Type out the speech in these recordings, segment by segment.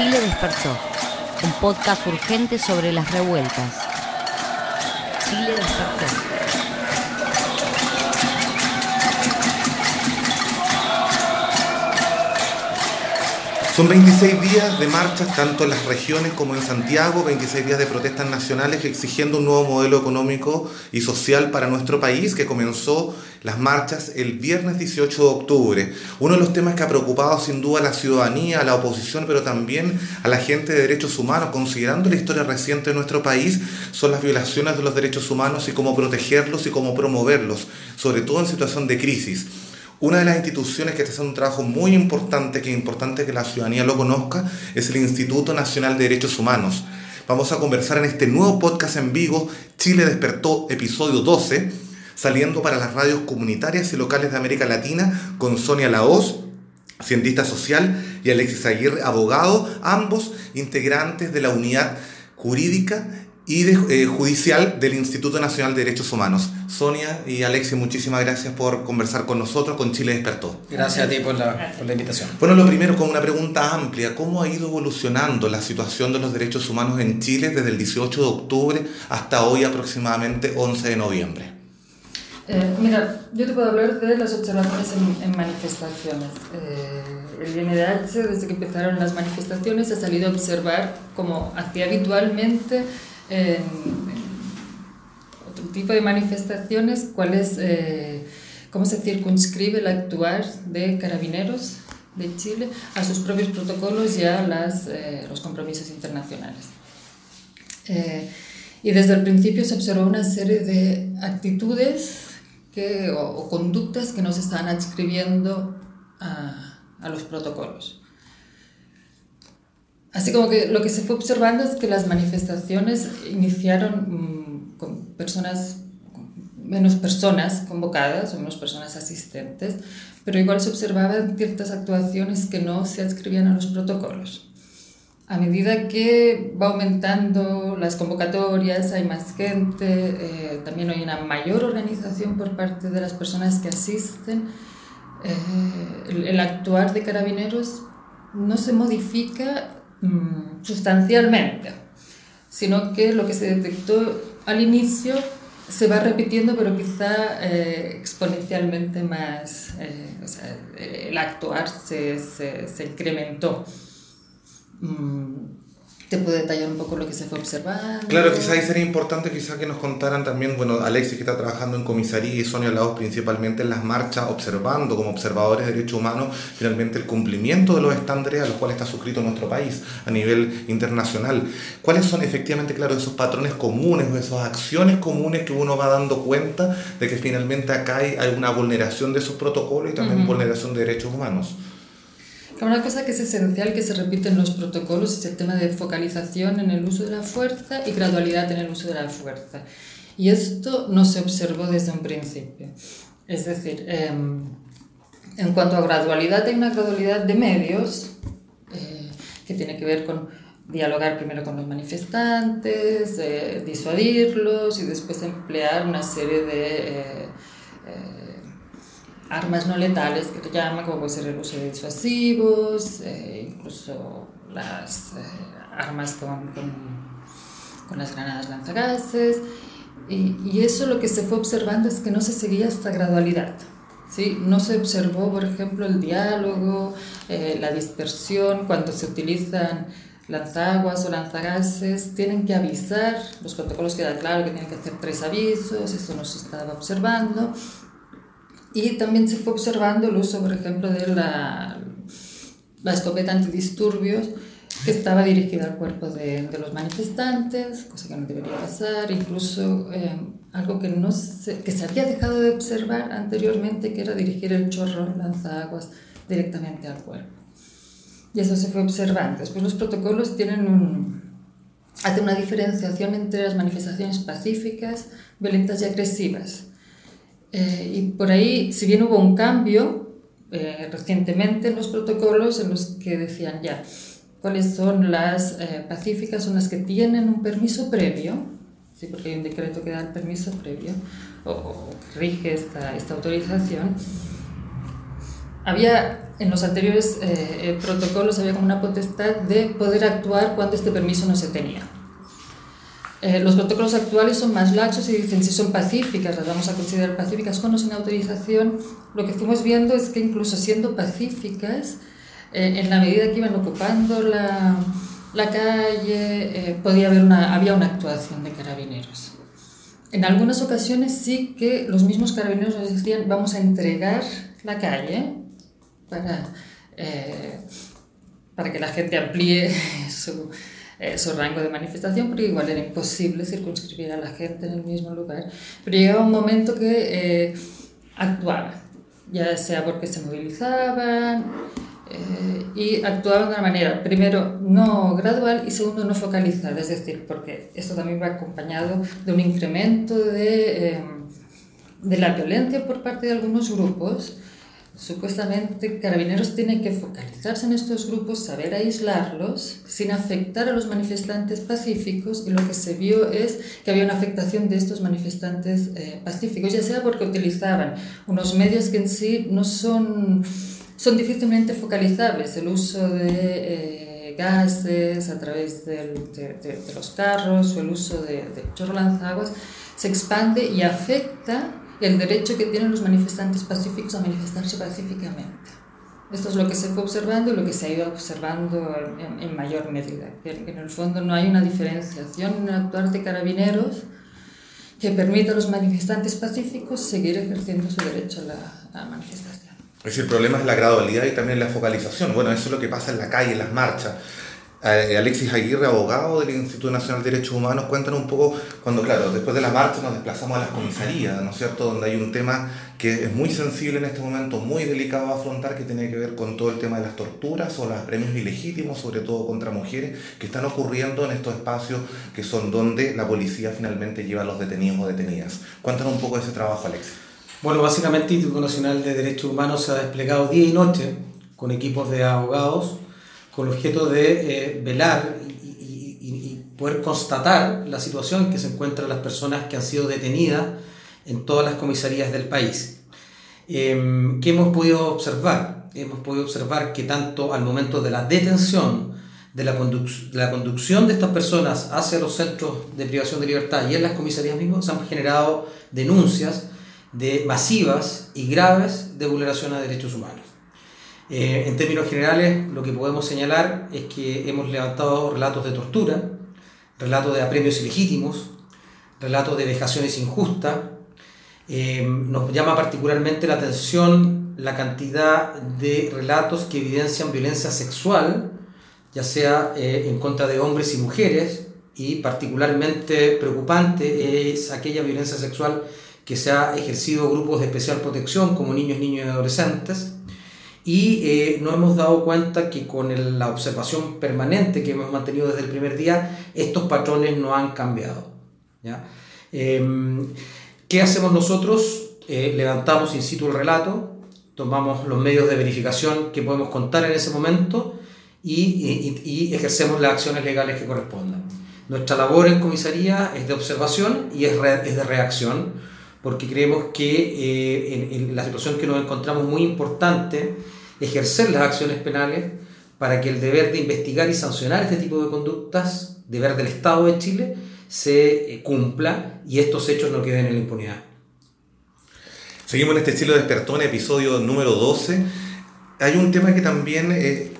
Chile despertó, un podcast urgente sobre las revueltas. Chile despertó. Son 26 días de marchas tanto en las regiones como en Santiago, 26 días de protestas nacionales exigiendo un nuevo modelo económico y social para nuestro país que comenzó las marchas el viernes 18 de octubre. Uno de los temas que ha preocupado sin duda a la ciudadanía, a la oposición, pero también a la gente de derechos humanos, considerando la historia reciente de nuestro país, son las violaciones de los derechos humanos y cómo protegerlos y cómo promoverlos, sobre todo en situación de crisis. Una de las instituciones que está haciendo un trabajo muy importante, que es importante que la ciudadanía lo conozca, es el Instituto Nacional de Derechos Humanos. Vamos a conversar en este nuevo podcast en vivo, Chile despertó, episodio 12, saliendo para las radios comunitarias y locales de América Latina con Sonia Laoz, cientista social, y Alexis Aguirre, abogado, ambos integrantes de la unidad jurídica y de, eh, judicial del Instituto Nacional de Derechos Humanos. Sonia y Alexis, muchísimas gracias por conversar con nosotros, con Chile Despertó. Gracias a ti por la, por la invitación. Bueno, lo primero, con una pregunta amplia, ¿cómo ha ido evolucionando la situación de los derechos humanos en Chile desde el 18 de octubre hasta hoy aproximadamente 11 de noviembre? Eh, mira, yo te puedo hablar de las observaciones en, en manifestaciones. Eh, el INDH, desde que empezaron las manifestaciones, ha salido a observar, como hacía habitualmente, en, otro tipo de manifestaciones, cuál eh, cómo se circunscribe el actuar de carabineros de Chile a sus propios protocolos y a eh, los compromisos internacionales. Eh, y desde el principio se observó una serie de actitudes que, o, conductas que no se están adscribiendo a los protocolos. Así como que lo que se fue observando es que las manifestaciones iniciaron mmm, con personas, menos personas convocadas o menos personas asistentes, pero igual se observaban ciertas actuaciones que no se adscribían a los protocolos. A medida que va aumentando las convocatorias, hay más gente, eh, también hay una mayor organización por parte de las personas que asisten, eh, el, el actuar de carabineros no se modifica Mm, sustancialmente, sino que lo que se detectó al inicio se va repitiendo, pero quizá eh, exponencialmente más, eh, o sea, el actuar se, se, se incrementó. Mm, ¿Te puede detallar un poco lo que se fue observando? Claro, quizá ahí sería importante quizá que nos contaran también, bueno, Alexis que está trabajando en comisaría y Sonia Laos principalmente en las marchas, observando como observadores de derechos humanos finalmente el cumplimiento de los estándares a los cuales está suscrito nuestro país a nivel internacional. ¿Cuáles son efectivamente, claro, esos patrones comunes o esas acciones comunes que uno va dando cuenta de que finalmente acá hay, hay una vulneración de esos protocolos y también uh -huh. vulneración de derechos humanos? Una cosa que es esencial que se repite en los protocolos es el tema de focalización en el uso de la fuerza y gradualidad en el uso de la fuerza. Y esto no se observó desde un principio. Es decir, eh, en cuanto a gradualidad, hay una gradualidad de medios eh, que tiene que ver con dialogar primero con los manifestantes, eh, disuadirlos y después emplear una serie de armas no letales que te llaman, como puede ser el uso de disuasivos, eh, incluso las eh, armas con, con, con, las granadas lanzagases. Y, y, eso lo que se fue observando es que no se seguía esta gradualidad. ¿sí? No se observó, por ejemplo, el diálogo, eh, la dispersión, cuando se utilizan lanzaguas o lanzagases, tienen que avisar, los protocolos queda claro que tienen que hacer tres avisos, eso no se estaba observando y también se fue observando el uso, por ejemplo, de la, la escopeta antidisturbios que estaba dirigida al cuerpo de, de, los manifestantes, cosa que no debería pasar, incluso eh, algo que, no se, que se había dejado de observar anteriormente, que era dirigir el chorro lanzaguas directamente al cuerpo. Y eso se fue observando. Después los protocolos tienen un, hacen una diferenciación entre las manifestaciones pacíficas, violentas y agresivas. Eh, y por ahí, si bien hubo un cambio eh, recientemente en los protocolos en los que decían ya cuáles son las eh, pacíficas, son las que tienen un permiso previo, ¿sí? porque hay un decreto que da el permiso previo o, o rige esta, esta autorización, había en los anteriores protocolos había como una potestad de poder actuar cuando este permiso no se tenía. Los protocolos actuales son más laxos y dicen si son pacíficas, las vamos a considerar pacíficas con o sin autorización. Lo que fuimos viendo es que incluso siendo pacíficas, en la medida que iban ocupando la, la calle, podía haber una, había una actuación de carabineros. En algunas ocasiones sí que los mismos carabineros nos decían vamos a entregar la calle para, eh, para que la gente amplíe su, eh, su, rango de manifestación, porque igual era imposible circunscribir a la gente en el mismo lugar. Pero llegaba un momento que eh, actuaban, ya sea porque se movilizaban, eh, y actuaban de una manera, primero, no gradual y segundo, no focalizada, es decir, porque esto también va acompañado de un incremento de, eh, de la violencia por parte de algunos grupos. Supuestamente Carabineros tiene que focalizarse en estos grupos, saber aislarlos sin afectar a los manifestantes pacíficos y lo que se vio es que había una afectación de estos manifestantes eh, pacíficos, ya sea porque utilizaban unos medios que en sí no son son difícilmente focalizables. El uso de eh, gases a través de, los carros o el uso de, de chorro lanzaguas se expande y afecta el derecho que tienen los manifestantes pacíficos a manifestarse pacíficamente. Esto es lo que se fue observando y lo que se ha ido observando en, mayor medida. Que, en el fondo no hay una diferenciación en el actuar de carabineros que permita a los manifestantes pacíficos seguir ejerciendo su derecho a la, a la manifestación. Es decir, el problema es la gradualidad y también la focalización. Bueno, eso es lo que pasa en la calle, en las marchas. Eh, Alexis Aguirre, abogado del Instituto Nacional de Derechos Humanos, cuéntanos un poco cuando, claro, después de la marcha nos desplazamos a las comisarías, ¿no es cierto?, donde hay un tema que es muy sensible en este momento, muy delicado a afrontar, que tiene que ver con todo el tema de las torturas o los premios ilegítimos, sobre todo contra mujeres, que están ocurriendo en estos espacios que son donde la policía finalmente lleva a los detenidos o detenidas. Cuéntanos un poco de ese trabajo, Alexis. Bueno, básicamente el Instituto Nacional de Derechos Humanos se ha desplegado día y noche con equipos de abogados con el objeto de eh, velar y, poder constatar la situación en que se encuentran las personas que han sido detenidas en todas las comisarías del país. Em, ¿Qué hemos podido observar? Hemos podido observar que tanto al momento de la detención, de la, de la conducción de estas personas hacia los centros de privación de libertad y en las comisarías mismas, se han generado denuncias de masivas y graves de vulneración a derechos humanos. Eh, en términos generales, lo que podemos señalar es que hemos levantado relatos de tortura, relatos de apremios ilegítimos, relatos de vejaciones injustas. Eh, nos llama particularmente la atención la cantidad de relatos que evidencian violencia sexual, ya sea eh, en contra de hombres y mujeres, y particularmente preocupante es aquella violencia sexual que se ha ejercido grupos de especial protección como niños, niños y adolescentes. Y eh, nos hemos dado cuenta que con la observación permanente que hemos mantenido desde el primer día, estos patrones no han cambiado. ¿ya? Em, ¿Qué hacemos nosotros? Eh, levantamos in situ el relato, tomamos los medios de verificación que podemos contar en ese momento y, y, ejercemos las acciones legales que correspondan. Nuestra labor en comisaría es de observación y es, es de reacción porque creemos que eh, en, la situación que nos encontramos muy importante ejercer las acciones penales para que el deber de investigar y sancionar este tipo de conductas, deber del Estado de Chile, se eh, cumpla y estos hechos no queden en la impunidad. Seguimos en este estilo despertón, episodio número 12. Hay un tema que también eh,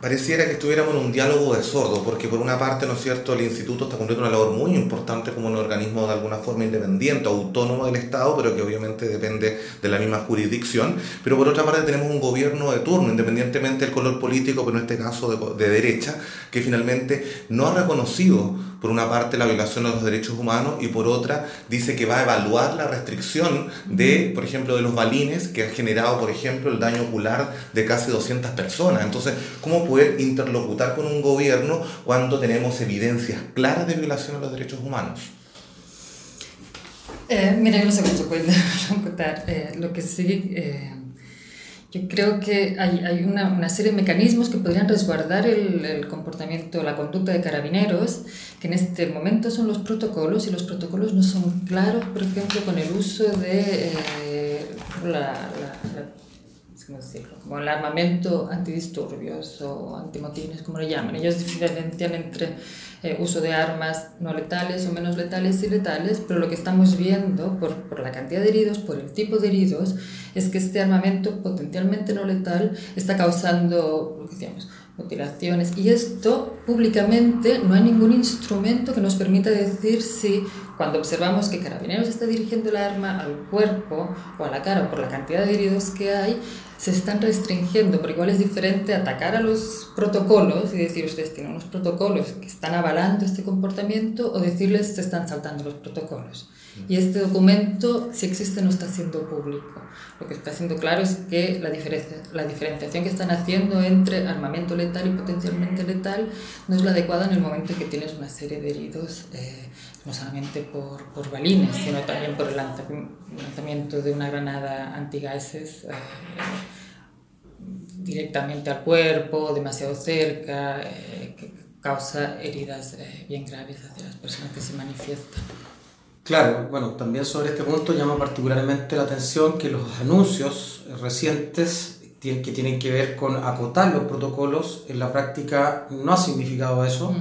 pareciera que estuviéramos en un diálogo de sordo, porque por una parte, ¿no es cierto?, el instituto está cumpliendo una labor muy importante como un organismo de alguna forma independiente, autónomo del Estado, pero que obviamente depende de la misma jurisdicción, pero por otra parte tenemos un gobierno de turno, independientemente del color político, pero en este caso de, de derecha, que finalmente no ha reconocido por una parte la violación de los derechos humanos y por otra dice que va a evaluar la restricción de, por ejemplo, de los balines que ha generado, por ejemplo, el daño ocular de casi 200 personas. Entonces, ¿cómo poder interlocutar con un gobierno cuando tenemos evidencias claras de violación de los derechos humanos? Eh, mira, yo no sé se puede contar. Eh, lo que sí... Eh yo creo que hay, hay una, una, serie de mecanismos que podrían resguardar el, el, comportamiento, la conducta de carabineros, que en este momento son los protocolos, y los protocolos no son claros, por ejemplo, con el uso de eh, la, la, Como el armamento antidisturbios o antimotines, como lo llaman. Ellos diferencian entre eh, uso de armas no letales o menos letales y letales, pero lo que estamos viendo por, por la cantidad de heridos, por el tipo de heridos, es que este armamento potencialmente no letal está causando, decíamos, mutilaciones. Y esto públicamente no hay ningún instrumento que nos permita decir si cuando observamos que Carabineros está dirigiendo el arma al cuerpo o a la cara por la cantidad de heridos que hay, se están restringiendo, pero igual es diferente atacar a los protocolos y decir ustedes tienen unos protocolos que están avalando este comportamiento o decirles se están saltando los protocolos. Y este documento, si existe, no está siendo público. Lo que está siendo claro es que la, diferencia, la diferenciación que están haciendo entre armamento letal y potencialmente letal no es la adecuada en el momento en que tienes una serie de heridos, eh, no solamente por, por, balines, sino también por el lanzamiento de una granada antigases. Eh, directamente al cuerpo, demasiado cerca, eh, que causa heridas bien graves hacia las personas que se manifiestan. Claro, bueno, también sobre este punto llama particularmente la atención que los anuncios recientes que tienen que ver con acotar los protocolos, en la práctica no ha significado eso.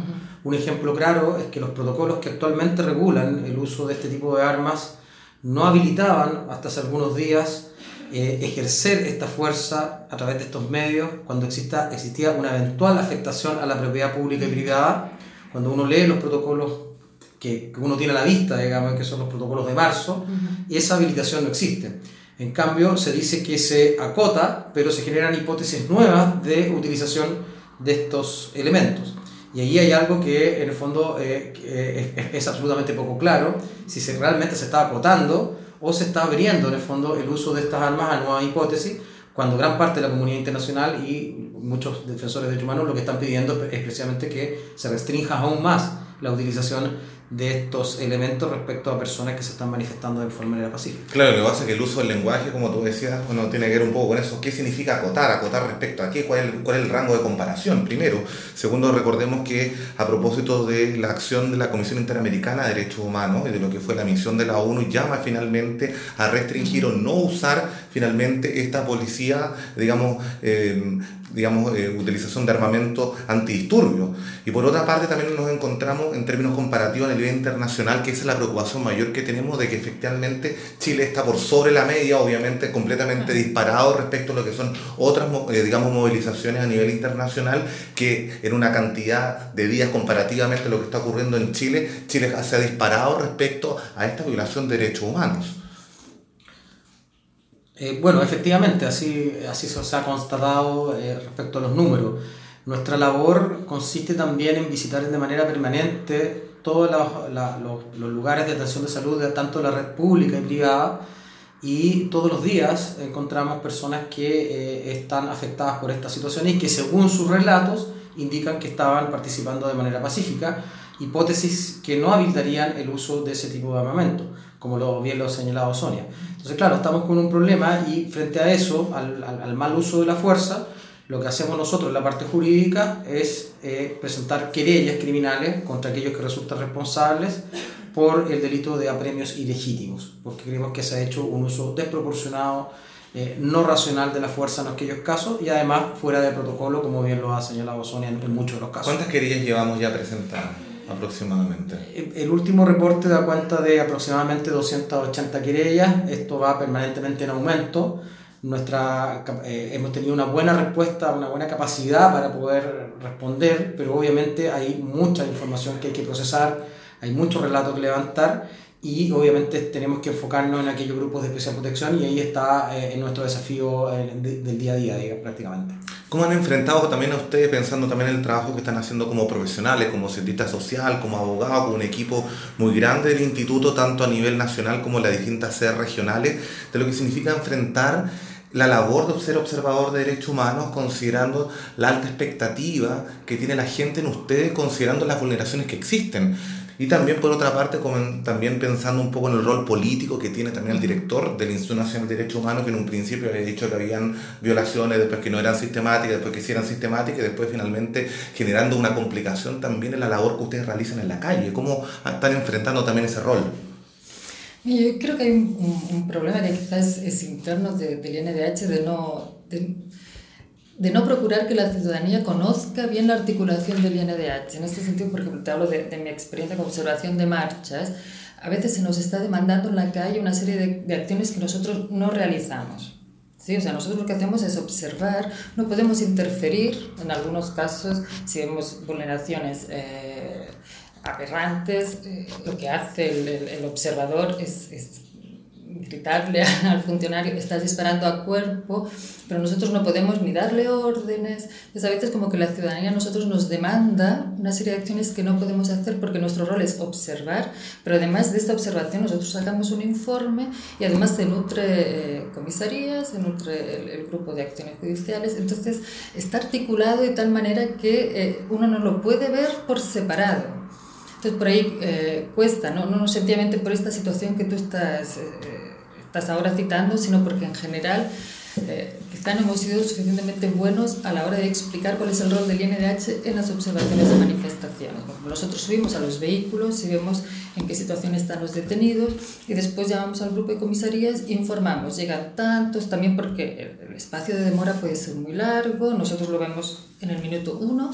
Un ejemplo claro es que los protocolos que actualmente regulan el uso de este tipo de armas no habilitaban hasta hace algunos días eh, ejercer esta fuerza a través de estos medios cuando exista, existía una eventual afectación a la propiedad pública y privada. Cuando uno lee los protocolos que, uno tiene a la vista, digamos, que son los protocolos de marzo, y esa habilitación no existe. En cambio, se dice que se acota, pero se generan hipótesis nuevas de utilización de estos elementos. Y ahí hay algo que en el fondo eh, es, absolutamente poco claro, si se, realmente se está acotando o se está abriendo en el fondo el uso de estas armas a nuevas hipótesis, cuando gran parte de la comunidad internacional y muchos defensores de derechos humanos lo que están pidiendo es precisamente que se restrinja aún más la utilización de estos elementos respecto a personas que se están manifestando de forma manera pacífica. Claro, lo que pasa es que el uso del lenguaje, como tú decías, bueno, tiene que ver un poco con eso. ¿Qué significa acotar? ¿Acotar respecto a qué? ¿Cuál es, el, cuál es el rango de comparación? Primero. Segundo, recordemos que a propósito de la acción de la Comisión Interamericana de Derechos Humanos y de lo que fue la misión de la ONU, llama finalmente a restringir o no usar finalmente esta policía, digamos, eh, digamos, eh, utilización de armamento antidisturbio. Y por otra parte también nos encontramos en términos comparativos a nivel internacional, que esa es la preocupación mayor que tenemos de que efectivamente Chile está por sobre la media, obviamente completamente disparado respecto a lo que son otras, eh, digamos, movilizaciones a nivel internacional, que en una cantidad de días comparativamente lo que está ocurriendo en Chile, Chile se ha disparado respecto a esta violación de derechos humanos. Eh, bueno, efectivamente, así, así se ha constatado eh, respecto a los números. Nuestra labor consiste también en visitar de manera permanente todos los, los, lugares de atención de salud, de tanto la red pública y privada, y todos los días encontramos personas que eh, están afectadas por esta situación y que según sus relatos indican que estaban participando de manera pacífica, hipótesis que no habilitarían el uso de ese tipo de armamento como lo, bien lo ha señalado Sonia. Entonces, claro, estamos con un problema y frente a eso, al, al, mal uso de la fuerza, lo que hacemos nosotros en la parte jurídica es eh, presentar querellas criminales contra aquellos que resultan responsables por el delito de apremios ilegítimos, porque creemos que se ha hecho un uso desproporcionado, eh, no racional de la fuerza en aquellos casos y además fuera de protocolo, como bien lo ha señalado Sonia en, en muchos de los casos. ¿Cuántas querellas llevamos ya presentadas? Aproximadamente? El último reporte da cuenta de aproximadamente 280 querellas, esto va permanentemente en aumento. Nuestra, eh, hemos tenido una buena respuesta, una buena capacidad para poder responder, pero obviamente hay mucha información que hay que procesar, hay muchos relatos que levantar y obviamente tenemos que enfocarnos en aquellos grupos de especial protección y ahí está eh, nuestro desafío eh, del día a día, digamos, prácticamente. ¿Cómo han enfrentado también a ustedes, pensando también en el trabajo que están haciendo como profesionales, como cientista social, como abogado, con un equipo muy grande del instituto, tanto a nivel nacional como en las distintas sedes regionales, de lo que significa enfrentar la labor de ser observador de derechos humanos, considerando la alta expectativa que tiene la gente en ustedes, considerando las vulneraciones que existen? Y también, por otra parte, como también pensando un poco en el rol político que tiene también el director del Instituto Nacional de Derechos Humanos, que en un principio había dicho que habían violaciones, después que no eran sistemáticas, después que sí eran sistemáticas, y después finalmente generando una complicación también en la labor que ustedes realizan en la calle. ¿Cómo están enfrentando también ese rol? Yo creo que hay un, problema que quizás es interno del INDH de no de, no procurar que la ciudadanía conozca bien la articulación del INDH. En este sentido, por ejemplo, te hablo de, de mi experiencia con observación de marchas, a veces se nos está demandando en la calle una serie de, de acciones que nosotros no realizamos. ¿Sí? O sea, nosotros lo que hacemos es observar, no podemos interferir en algunos casos si vemos vulneraciones eh, aberrantes, eh, lo que hace el, el, observador es gritarle al funcionario, estás disparando a cuerpo, pero nosotros no podemos ni darle órdenes. Entonces, a veces como que la ciudadanía a nosotros nos demanda una serie de acciones que no podemos hacer porque nuestro rol es observar, pero además de esta observación nosotros sacamos un informe y además se nutre eh, comisarías, se nutre el, el, grupo de acciones judiciales, entonces está articulado de tal manera que eh, uno no lo puede ver por separado. Entonces por ahí eh, cuesta, ¿no? no sencillamente por esta situación que tú estás, eh, estás ahora citando, sino porque en general eh, quizá no hemos sido suficientemente buenos a la hora de explicar cuál es el rol del INDH en las observaciones de manifestaciones. Nosotros subimos a los vehículos y vemos en qué situación están los detenidos y después llamamos al grupo de comisarías e informamos. Llegan tantos, también porque el espacio de demora puede ser muy largo, nosotros lo vemos en el minuto uno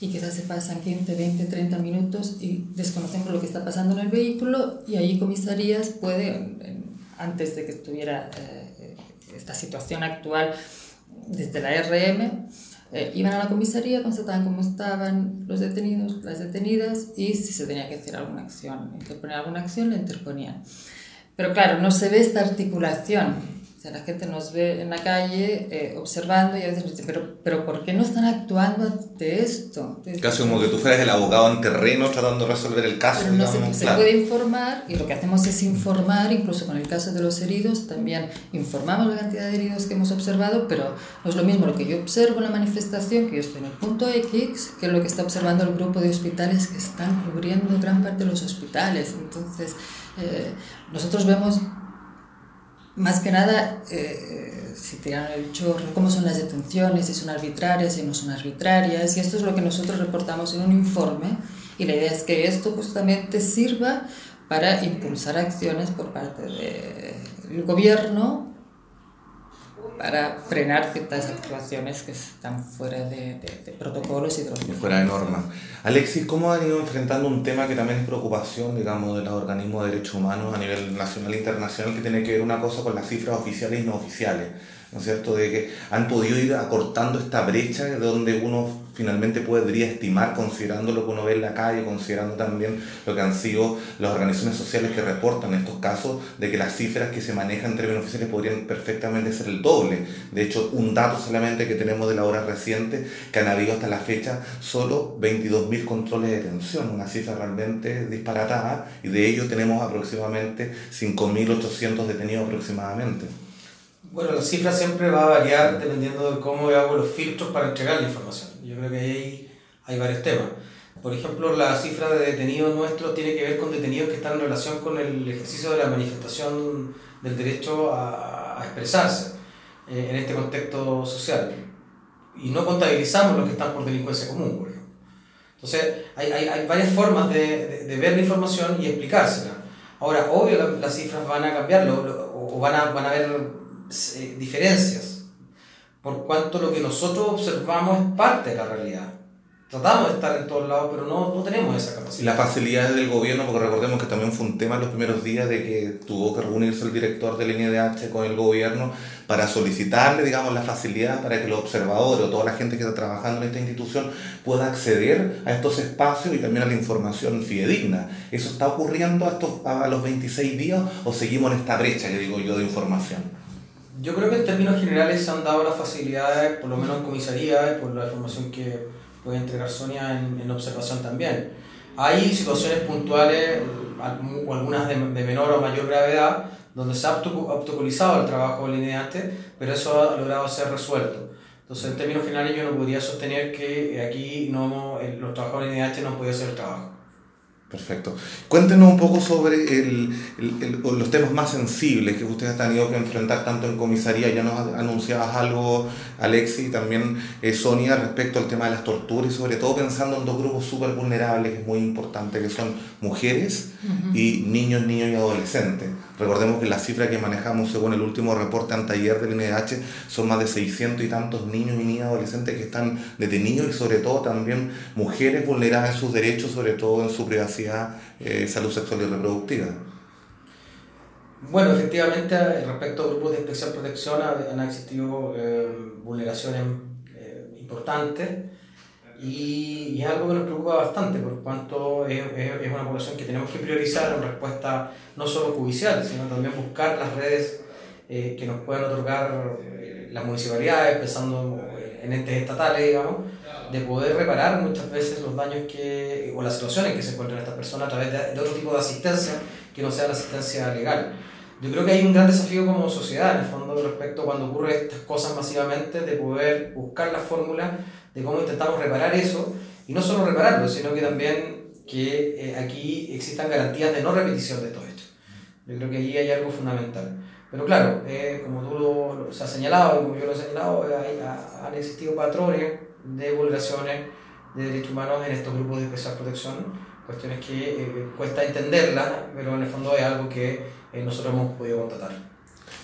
y quizás se pasan 15, 20, 30 minutos y desconocemos lo que está pasando en el vehículo y ahí comisarías puede, antes de que estuviera eh, esta situación actual desde la RM, eh, iban a la comisaría, constataban cómo estaban los detenidos, las detenidas y si se tenía que hacer alguna acción, interponer alguna acción, la interponían. Pero claro, no se ve esta articulación la gente nos ve en la calle eh, observando y a veces nos dice, pero, pero ¿por qué no están actuando ante esto? Casi como que tú fueras el abogado en terreno tratando de resolver el caso. Pero no se, claro. se, puede informar y lo que hacemos es informar, incluso con el caso de los heridos, también informamos la cantidad de heridos que hemos observado, pero no es lo mismo lo que yo observo en la manifestación, que yo estoy en el punto X, que lo que está observando el grupo de hospitales que están cubriendo gran parte de los hospitales. Entonces, eh, nosotros vemos más que nada, eh, si tiran el chorro, cómo son las detenciones, si son arbitrarias, si no son arbitrarias, y esto es lo que nosotros reportamos en un informe, y la idea es que esto justamente sirva para impulsar acciones por parte del gobierno para frenar ciertas actuaciones que están fuera de, de, de protocolos y de los fuera de normas. Alexis, ¿cómo han ido enfrentando un tema que también es preocupación, digamos, de los organismos de derechos humanos a nivel nacional e internacional, que tiene que ver una cosa con las cifras oficiales y no oficiales? ¿no es cierto?, de que han podido ir acortando esta brecha de donde uno finalmente podría estimar, considerando lo que uno ve en la calle, considerando también lo que han sido las organizaciones sociales que reportan estos casos, de que las cifras que se manejan en términos oficiales podrían perfectamente ser el doble. De hecho, un dato solamente que tenemos de la hora reciente, que han habido hasta la fecha solo 22.000 controles de detención, una cifra realmente disparatada, y de ello tenemos aproximadamente 5.800 detenidos aproximadamente. Bueno, la cifra siempre va a variar dependiendo de cómo hago los filtros para entregar la información. Yo creo que ahí hay varios temas. Por ejemplo, la cifra de detenidos nuestros tiene que ver con detenidos que están en relación con el ejercicio de la manifestación del derecho a, a expresarse eh, en este contexto social. Y no contabilizamos los que están por delincuencia común, por ejemplo. Entonces, hay, hay, hay varias formas de, de, ver la información y explicársela. Ahora, obvio, la, las cifras van a cambiar lo, lo, o van a, van a haber eh, diferencias, por cuanto lo que nosotros observamos es parte de la realidad. Tratamos de estar en todos lados, pero no, no tenemos esa capacidad. Y la facilidad del gobierno, porque recordemos que también fue un tema en los primeros días de que tuvo que reunirse el director del INDH con el gobierno para solicitarle, digamos, la facilidad para que los observadores o toda la gente que está trabajando en esta institución pueda acceder a estos espacios y también a la información fidedigna. ¿Eso está ocurriendo a, estos, a los 26 días o seguimos en esta brecha que digo yo de información? Yo creo que en términos generales se han dado las facilidades, por lo menos en comisaría, por la información que puede entregar Sonia en, en observación también. Hay situaciones puntuales, o algunas de, de, menor o mayor gravedad, donde se ha obstaculizado el trabajo del INEASTE, pero eso ha logrado ser resuelto. Entonces, en términos generales, yo no podría sostener que aquí no, los trabajadores del INEASTE no han podido hacer el trabajo. Perfecto. Cuéntenos un poco sobre el, el, el, los temas más sensibles que ustedes han tenido que enfrentar tanto en comisaría. Ya nos anunciabas algo, Alexi, y también eh, Sonia, respecto al tema de las torturas y sobre todo pensando en dos grupos súper vulnerables, que es muy importante, que son mujeres uh -huh. y niños, niños y adolescentes. Recordemos que la cifra que manejamos según el último reporte anteayer del INDH son más de 600 y tantos niños y niñas adolescentes que están detenidos y sobre todo también mujeres vulneradas en sus derechos, sobre todo en su privacidad, eh, salud sexual y reproductiva. Bueno, efectivamente, respecto a grupos de especial protección han existido eh, vulneraciones eh, importantes y, es algo que nos preocupa bastante por cuanto es, es, una población que tenemos que priorizar en respuesta no solo judicial, sino también buscar las redes eh, que nos puedan otorgar las municipalidades, pensando en entes estatales, digamos, de poder reparar muchas veces los daños que, o las situaciones que se encuentran estas personas a través de, de otro tipo de asistencia que no sea la asistencia legal. Yo creo que hay un gran desafío como sociedad, en el fondo, respecto a cuando ocurren estas cosas masivamente, de poder buscar la fórmula de cómo intentamos reparar eso, y no solo repararlo, sino que también que eh, aquí existan garantías de no repetición de estos hechos. Yo creo que ahí hay algo fundamental. Pero claro, eh, como tú lo, has señalado como yo lo he señalado, hay, han existido patrones de vulneraciones de derechos humanos en estos grupos de especial protección, cuestiones que eh, cuesta entenderlas, pero en el fondo es algo que eh, nosotros hemos podido contratar.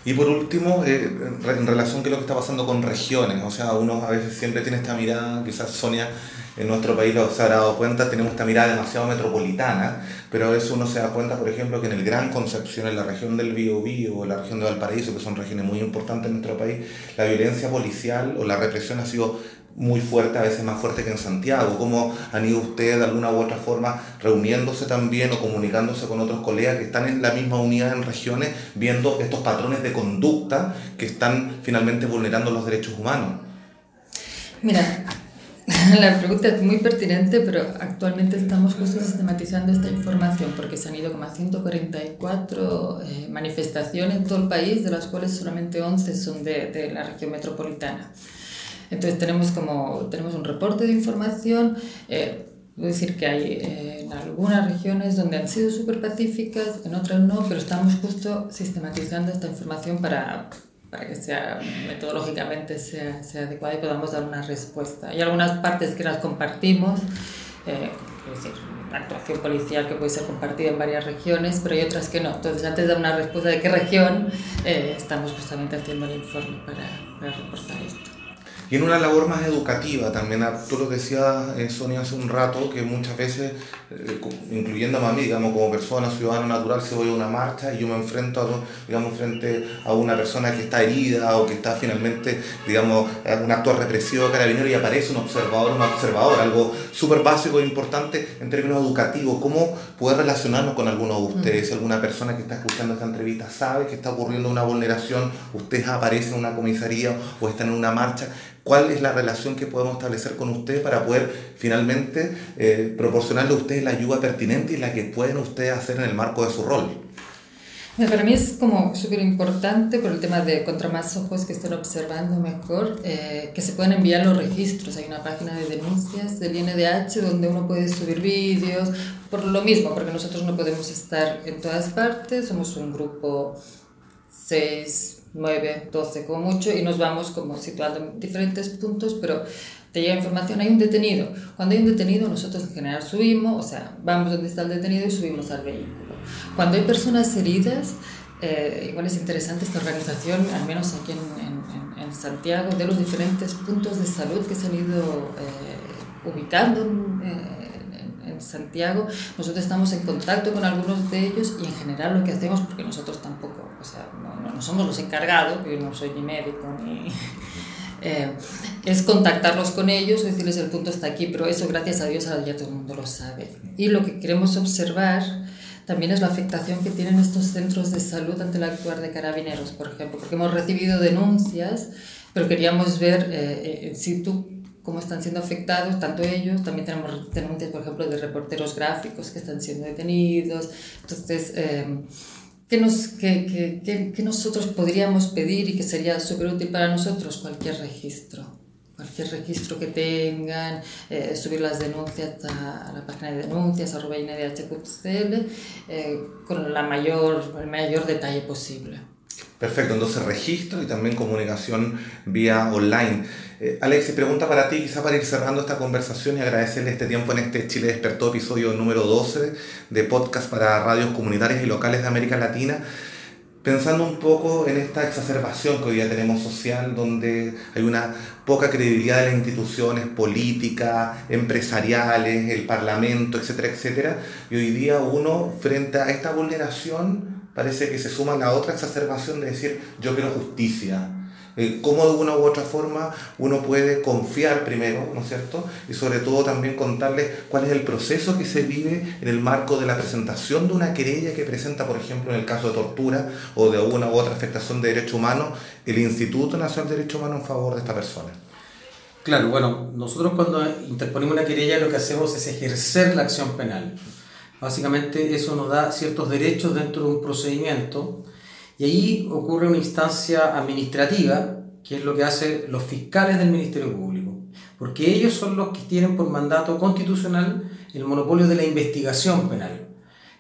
Y por último, eh, en relación con lo que está pasando con regiones, o sea, uno a veces siempre tiene esta mirada, quizás Sonia en nuestro país lo se ha dado cuenta, tenemos esta mirada demasiado metropolitana, pero a veces uno se da cuenta, por ejemplo, que en el Gran Concepción, en la región del Biobío o la región de Valparaíso, que son regiones muy importantes en nuestro país, la violencia policial o la represión ha sido muy fuerte, a veces más fuerte que en Santiago. ¿Cómo han ido ustedes de alguna u otra forma reuniéndose también o comunicándose con otros colegas que están en la misma unidad en regiones, viendo estos patrones de conducta que están finalmente vulnerando los derechos humanos? Mira, la pregunta es muy pertinente, pero actualmente estamos justo sistematizando esta información porque se han ido como a 144 eh, manifestaciones en todo el país, de las cuales solamente 11 son de, de la región metropolitana. Entonces tenemos como tenemos un reporte de información. Eh, decir que hay eh, en algunas regiones donde han sido súper pacíficas, en otras no, pero estamos justo sistematizando esta información para, para que sea metodológicamente sea, sea, adecuada y podamos dar una respuesta. Hay algunas partes que las compartimos, eh, es decir, la actuación policial que puede ser compartida en varias regiones, pero hay otras que no. Entonces, antes de dar una respuesta de qué región, eh, estamos justamente haciendo el informe para, para reportar esto. Y en una labor más educativa también, ah, tú lo decías, eh, Sonia, hace un rato, que muchas veces, eh, incluyendo a mí, digamos, como persona, ciudadano natural, si voy a una marcha y yo me enfrento, a, digamos, frente a una persona que está herida o que está finalmente, digamos, en un acto represivo de carabinero y aparece un observador, un observador, algo súper básico e importante en términos educativos, cómo poder relacionarnos con alguno de ustedes, alguna persona que está escuchando esta entrevista sabe que está ocurriendo una vulneración, ustedes aparecen en una comisaría o están en una marcha, cuál es la relación que podemos establecer con ustedes para poder finalmente eh, proporcionarle a ustedes la ayuda pertinente y la que pueden ustedes hacer en el marco de su rol. Para mí es como súper importante por el tema de contra más ojos que estén observando mejor, eh, que se puedan enviar los registros. Hay una página de denuncias del INDH donde uno puede subir vídeos, por lo mismo, porque nosotros no podemos estar en todas partes, somos un grupo 6, 9, 12 como mucho y nos vamos como situando en diferentes puntos, pero te llega información, hay un detenido. Cuando hay un detenido nosotros en general subimos, o sea, vamos donde está el detenido y subimos al vehículo. Cuando hay personas heridas, eh, igual es interesante esta organización, al menos aquí en, en, en, Santiago, de los diferentes puntos de salud que se han ido eh, ubicando. Eh, en Santiago, nosotros estamos en contacto con algunos de ellos y en general lo que hacemos, porque nosotros tampoco, o sea, no, no somos los encargados, yo no soy ni médico ni... Eh, es contactarlos con ellos, decirles el punto está aquí, pero eso gracias a Dios ya todo el mundo lo sabe. Y lo que queremos observar también es la afectación que tienen estos centros de salud ante el actuar de carabineros, por ejemplo, porque hemos recibido denuncias, pero queríamos ver eh, eh si tú cómo están siendo afectados, tanto ellos, también tenemos denuncias, por ejemplo, de reporteros gráficos que están siendo detenidos. Entonces, eh, ¿qué, nos, qué, qué, qué, nosotros podríamos pedir y que sería súper útil para nosotros? Cualquier registro. Cualquier registro que tengan, eh, subir las denuncias a, la página de denuncias, arroba eh, con la mayor, el mayor detalle posible. Perfecto, entonces registro y también comunicación vía online. Eh, Alex, pregunta para ti, quizá para ir cerrando esta conversación y agradecerle este tiempo en este Chile Despertó, episodio número 12 de podcast para radios comunitarias y locales de América Latina. pensando un poco en esta exacerbación que hoy día tenemos social, donde hay una poca credibilidad de las instituciones políticas, empresariales, el parlamento, etcétera, etcétera, y hoy día uno, frente a esta vulneración, parece que se suma la otra exacerbación de decir yo quiero justicia, eh, cómo de una u otra forma uno puede confiar primero, ¿no es cierto? Y sobre todo también contarles cuál es el proceso que se vive en el marco de la presentación de una querella que presenta, por ejemplo, en el caso de tortura o de una u otra afectación de derechos humanos, el Instituto Nacional de Derechos Humanos en favor de esta persona. Claro, bueno, nosotros cuando interponemos una querella lo que hacemos es ejercer la acción penal. Básicamente eso nos da ciertos derechos dentro de un procedimiento y ahí ocurre una instancia administrativa, que es lo que hacen los fiscales del Ministerio Público, porque ellos son los que tienen por mandato constitucional el monopolio de la investigación penal.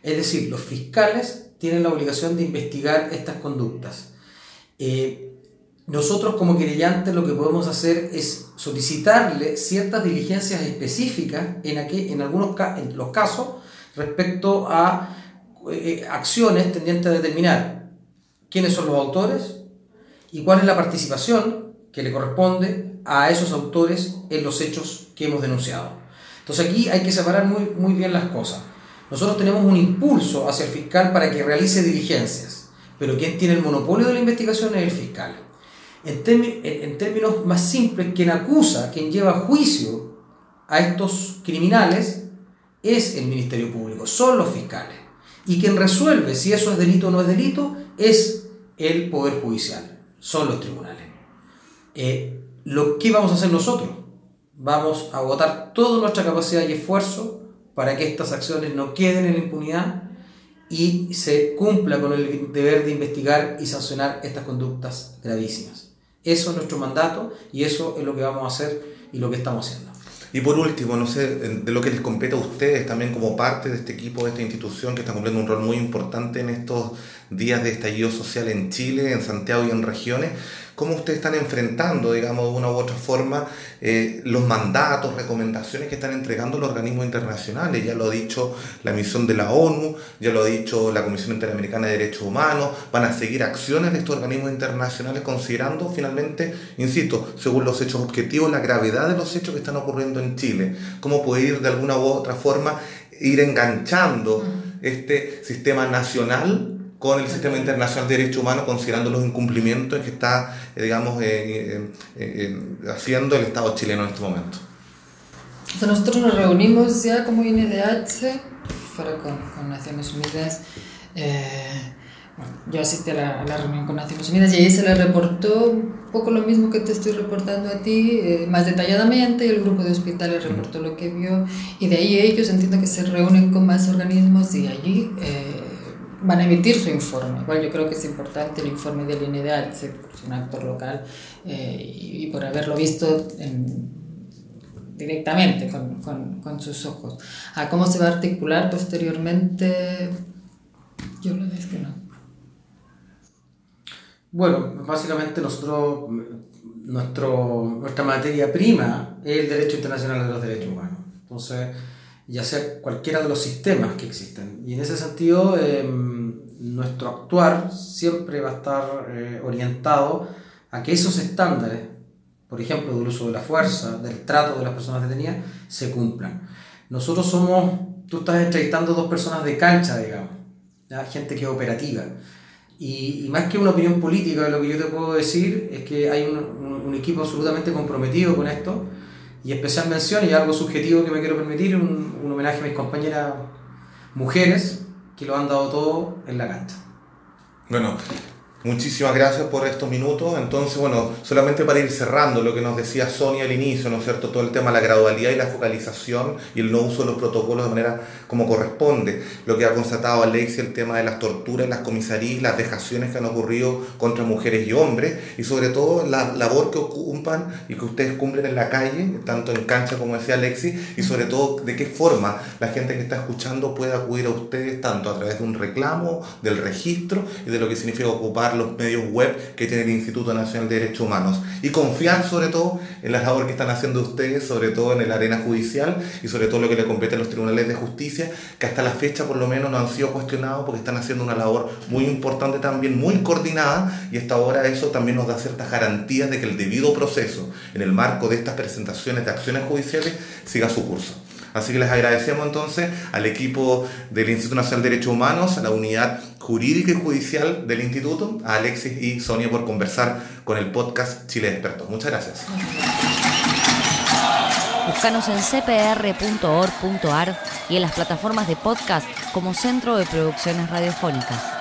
Es decir, los fiscales tienen la obligación de investigar estas conductas. Eh, nosotros como querellantes lo que podemos hacer es solicitarle ciertas diligencias específicas en, aquí, en algunos en los casos respecto a eh, acciones tendientes a determinar quiénes son los autores y cuál es la participación que le corresponde a esos autores en los hechos que hemos denunciado. Entonces aquí hay que separar muy, muy bien las cosas. Nosotros tenemos un impulso hacia el fiscal para que realice diligencias, pero quien tiene el monopolio de la investigación es el fiscal. En, en términos más simples, quien acusa, quien lleva a juicio a estos criminales es el Ministerio Público, son los fiscales. Y quien resuelve si eso es delito o no es delito es el Poder Judicial, son los tribunales. Eh, lo que vamos a hacer nosotros? Vamos a agotar toda nuestra capacidad y esfuerzo para que estas acciones no queden en la impunidad y se cumpla con el deber de investigar y sancionar estas conductas gravísimas. Eso es nuestro mandato y eso es lo que vamos a hacer y lo que estamos haciendo. Y por último, no sé, de lo que les compete a ustedes también como parte de este equipo, de esta institución que está cumpliendo un rol muy importante en estos días de estallido social en Chile, en Santiago y en regiones, cómo ustedes están enfrentando, digamos, de una u otra forma, eh, los mandatos, recomendaciones que están entregando los organismos internacionales. Ya lo ha dicho la misión de la ONU, ya lo ha dicho la Comisión Interamericana de Derechos Humanos, van a seguir acciones de estos organismos internacionales considerando finalmente, insisto, según los hechos objetivos, la gravedad de los hechos que están ocurriendo en Chile. Cómo puede ir de alguna u otra forma ir enganchando este sistema nacional con el sistema internacional de derechos humanos, considerando los incumplimientos que está, eh, digamos, eh, eh, haciendo el Estado chileno en este momento. nosotros nos reunimos ya como INDH, fuera con, con Naciones Unidas. yo asistí a la, a la, reunión con Naciones Unidas y ahí se le reportó un poco lo mismo que te estoy reportando a ti, más detalladamente, el grupo de hospitales reportó lo que vio, y de ahí ellos entiendo que se reúnen con más organismos y allí van a emitir su informe. Igual yo creo que es importante el informe del INEDAL, es un actor local, eh, y, por haberlo visto directamente con, con, con, sus ojos. A cómo se va a articular posteriormente, yo lo no. Bueno, básicamente nuestro, nuestra materia prima es el derecho internacional de los derechos humanos. Entonces, ya sea cualquiera de los sistemas que existen. Y en ese sentido, em, nuestro actuar siempre va a estar eh, orientado a que esos estándares, por ejemplo, del uso de la fuerza, del trato de las personas detenidas, se cumplan. Nosotros somos, tú estás entrevistando dos personas de cancha, digamos, gente que es operativa. Y, más que una opinión política, lo que yo te puedo decir es que hay un equipo absolutamente comprometido con esto y especial mención, y algo subjetivo que me quiero permitir, un, un homenaje a mis compañeras mujeres que lo han dado todo en la cancha. Bueno, Muchísimas gracias por estos minutos. Entonces, bueno, solamente para ir cerrando lo que nos decía Sonia al inicio, ¿no es cierto? Todo el tema de la gradualidad y la focalización y el no uso de los protocolos de manera como corresponde. Lo que ha constatado Alexia, el tema de las torturas las comisarías, las vejaciones que han ocurrido contra mujeres y hombres y sobre todo la labor que ocupan y que ustedes cumplen en la calle, tanto en cancha como decía Alexis, y sobre todo de qué forma la gente que está escuchando puede acudir a ustedes tanto a través de un reclamo, del registro y de lo que significa ocupar los medios web que tiene el Instituto Nacional de Derechos Humanos y confiar sobre todo en la labor que están haciendo ustedes, sobre todo en la arena judicial y sobre todo lo que le compete a los tribunales de justicia, que hasta la fecha por lo menos no han sido cuestionados porque están haciendo una labor muy importante también, muy coordinada y hasta ahora eso también nos da ciertas garantías de que el debido proceso en el marco de estas presentaciones de acciones judiciales siga su curso. Así que les agradecemos entonces al equipo del Instituto Nacional de Derechos Humanos, a la unidad jurídica y judicial del instituto, a Alexis y Sonia por conversar con el podcast Chile Expertos. Muchas gracias. Búscanos en cpr.org.ar y en las plataformas de podcast como Centro de Producciones Radiofónicas.